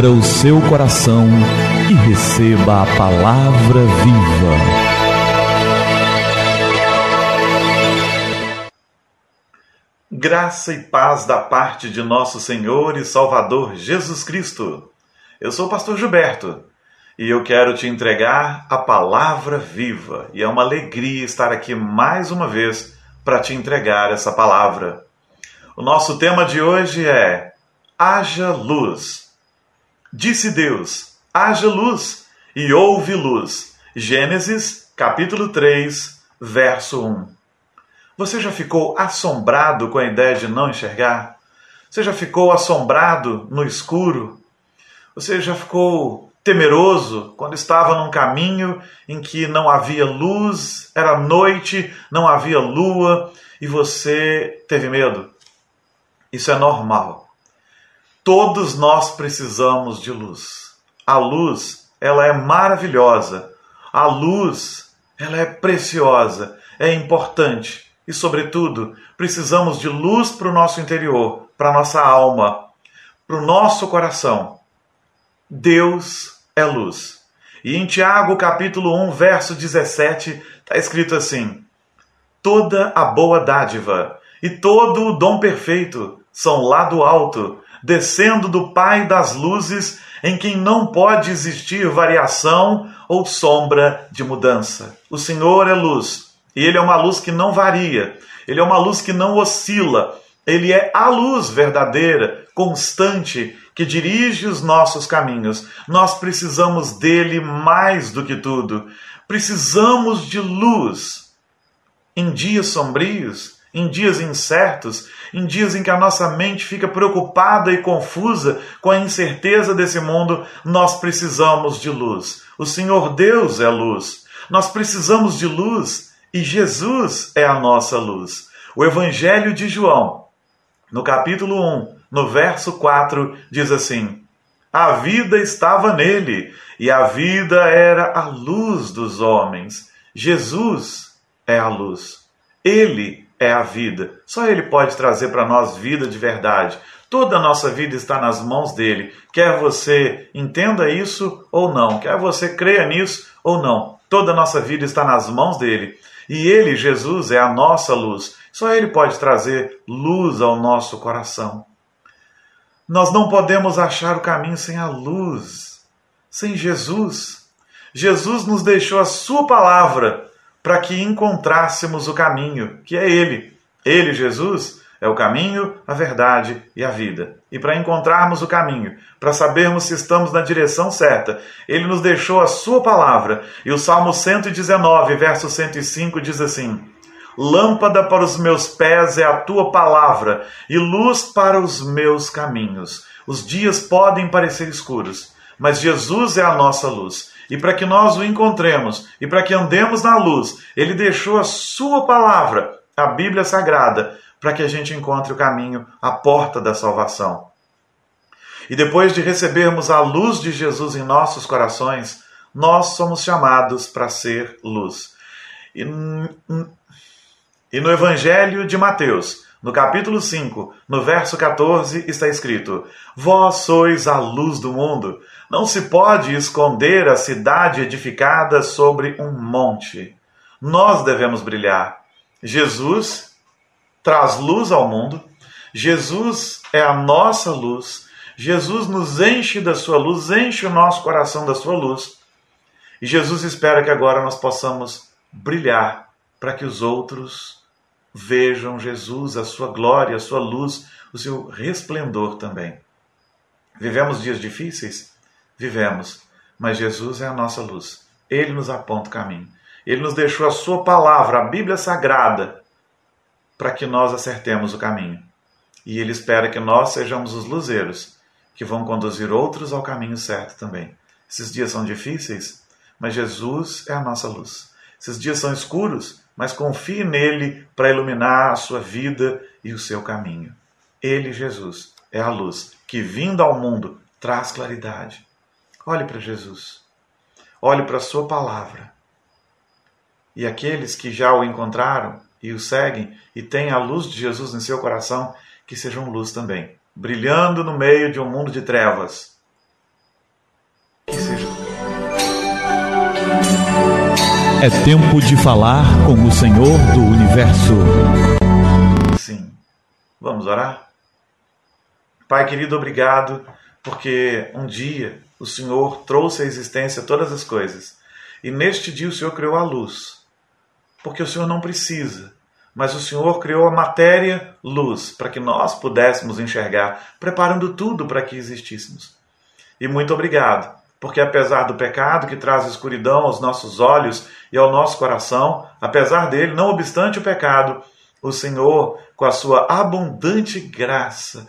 Abra o seu coração e receba a palavra viva. Graça e paz da parte de nosso Senhor e Salvador Jesus Cristo. Eu sou o pastor Gilberto e eu quero te entregar a palavra viva. E é uma alegria estar aqui mais uma vez para te entregar essa palavra. O nosso tema de hoje é Haja luz. Disse Deus: haja luz, e houve luz. Gênesis, capítulo 3, verso 1. Você já ficou assombrado com a ideia de não enxergar? Você já ficou assombrado no escuro? Você já ficou temeroso quando estava num caminho em que não havia luz, era noite, não havia lua e você teve medo? Isso é normal. Todos nós precisamos de luz. A luz, ela é maravilhosa. A luz, ela é preciosa, é importante. E, sobretudo, precisamos de luz para o nosso interior, para a nossa alma, para o nosso coração. Deus é luz. E em Tiago, capítulo 1, verso 17, está escrito assim: Toda a boa dádiva e todo o dom perfeito são lá do alto, descendo do Pai das luzes, em quem não pode existir variação ou sombra de mudança. O Senhor é luz, e Ele é uma luz que não varia, Ele é uma luz que não oscila, Ele é a luz verdadeira, constante, que dirige os nossos caminhos. Nós precisamos dele mais do que tudo. Precisamos de luz. Em dias sombrios, em dias incertos, em dias em que a nossa mente fica preocupada e confusa com a incerteza desse mundo, nós precisamos de luz. O Senhor Deus é luz. Nós precisamos de luz e Jesus é a nossa luz. O Evangelho de João, no capítulo 1, no verso 4, diz assim: A vida estava nele, e a vida era a luz dos homens. Jesus é a luz. Ele é a vida. Só Ele pode trazer para nós vida de verdade. Toda a nossa vida está nas mãos dele. Quer você entenda isso ou não, quer você creia nisso ou não. Toda a nossa vida está nas mãos dele. E ele, Jesus, é a nossa luz. Só ele pode trazer luz ao nosso coração. Nós não podemos achar o caminho sem a luz, sem Jesus. Jesus nos deixou a Sua palavra para que encontrássemos o caminho, que é Ele. Ele, Jesus, é o caminho, a verdade e a vida. E para encontrarmos o caminho, para sabermos se estamos na direção certa, ele nos deixou a sua palavra. E o Salmo 119, verso 105 diz assim: Lâmpada para os meus pés é a tua palavra e luz para os meus caminhos. Os dias podem parecer escuros, mas Jesus é a nossa luz. E para que nós o encontremos e para que andemos na luz, ele deixou a sua palavra, a Bíblia Sagrada, para que a gente encontre o caminho, a porta da salvação. E depois de recebermos a luz de Jesus em nossos corações, nós somos chamados para ser luz. E, e no Evangelho de Mateus, no capítulo 5, no verso 14, está escrito: Vós sois a luz do mundo. Não se pode esconder a cidade edificada sobre um monte. Nós devemos brilhar. Jesus traz luz ao mundo. Jesus é a nossa luz. Jesus nos enche da sua luz, enche o nosso coração da sua luz. E Jesus espera que agora nós possamos brilhar para que os outros vejam Jesus, a sua glória, a sua luz, o seu resplendor também. Vivemos dias difíceis? Vivemos, mas Jesus é a nossa luz. Ele nos aponta o caminho. Ele nos deixou a sua palavra, a Bíblia Sagrada, para que nós acertemos o caminho. E ele espera que nós sejamos os luzeiros que vão conduzir outros ao caminho certo também. Esses dias são difíceis, mas Jesus é a nossa luz. Esses dias são escuros, mas confie nele para iluminar a sua vida e o seu caminho. Ele, Jesus, é a luz que, vindo ao mundo, traz claridade. Olhe para Jesus. Olhe para a sua palavra. E aqueles que já o encontraram e o seguem e têm a luz de Jesus em seu coração, que sejam luz também, brilhando no meio de um mundo de trevas. Que seja. É tempo de falar com o Senhor do Universo. Sim. Vamos orar? Pai querido, obrigado, porque um dia o Senhor trouxe à existência todas as coisas. E neste dia o Senhor criou a luz. Porque o Senhor não precisa, mas o Senhor criou a matéria luz para que nós pudéssemos enxergar, preparando tudo para que existíssemos. E muito obrigado, porque apesar do pecado que traz escuridão aos nossos olhos e ao nosso coração, apesar dele, não obstante o pecado, o Senhor, com a sua abundante graça,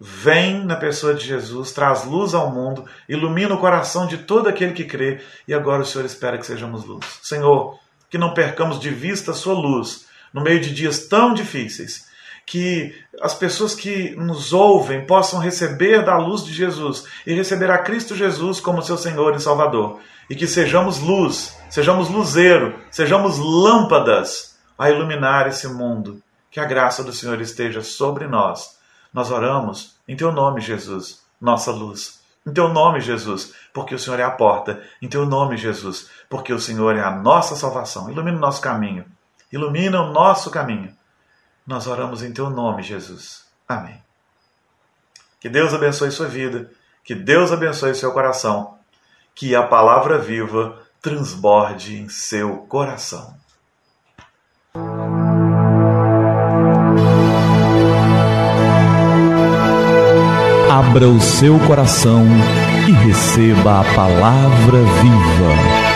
vem na pessoa de Jesus, traz luz ao mundo, ilumina o coração de todo aquele que crê, e agora o Senhor espera que sejamos luz. Senhor, que não percamos de vista a sua luz no meio de dias tão difíceis, que as pessoas que nos ouvem possam receber da luz de Jesus e receber a Cristo Jesus como seu Senhor e Salvador, e que sejamos luz, sejamos luzeiro, sejamos lâmpadas a iluminar esse mundo. Que a graça do Senhor esteja sobre nós nós oramos em teu nome, Jesus, nossa luz. Em teu nome, Jesus, porque o Senhor é a porta. Em teu nome, Jesus, porque o Senhor é a nossa salvação. Ilumina o nosso caminho. Ilumina o nosso caminho. Nós oramos em teu nome, Jesus. Amém. Que Deus abençoe sua vida. Que Deus abençoe seu coração. Que a palavra viva transborde em seu coração. Abra o seu coração e receba a palavra viva.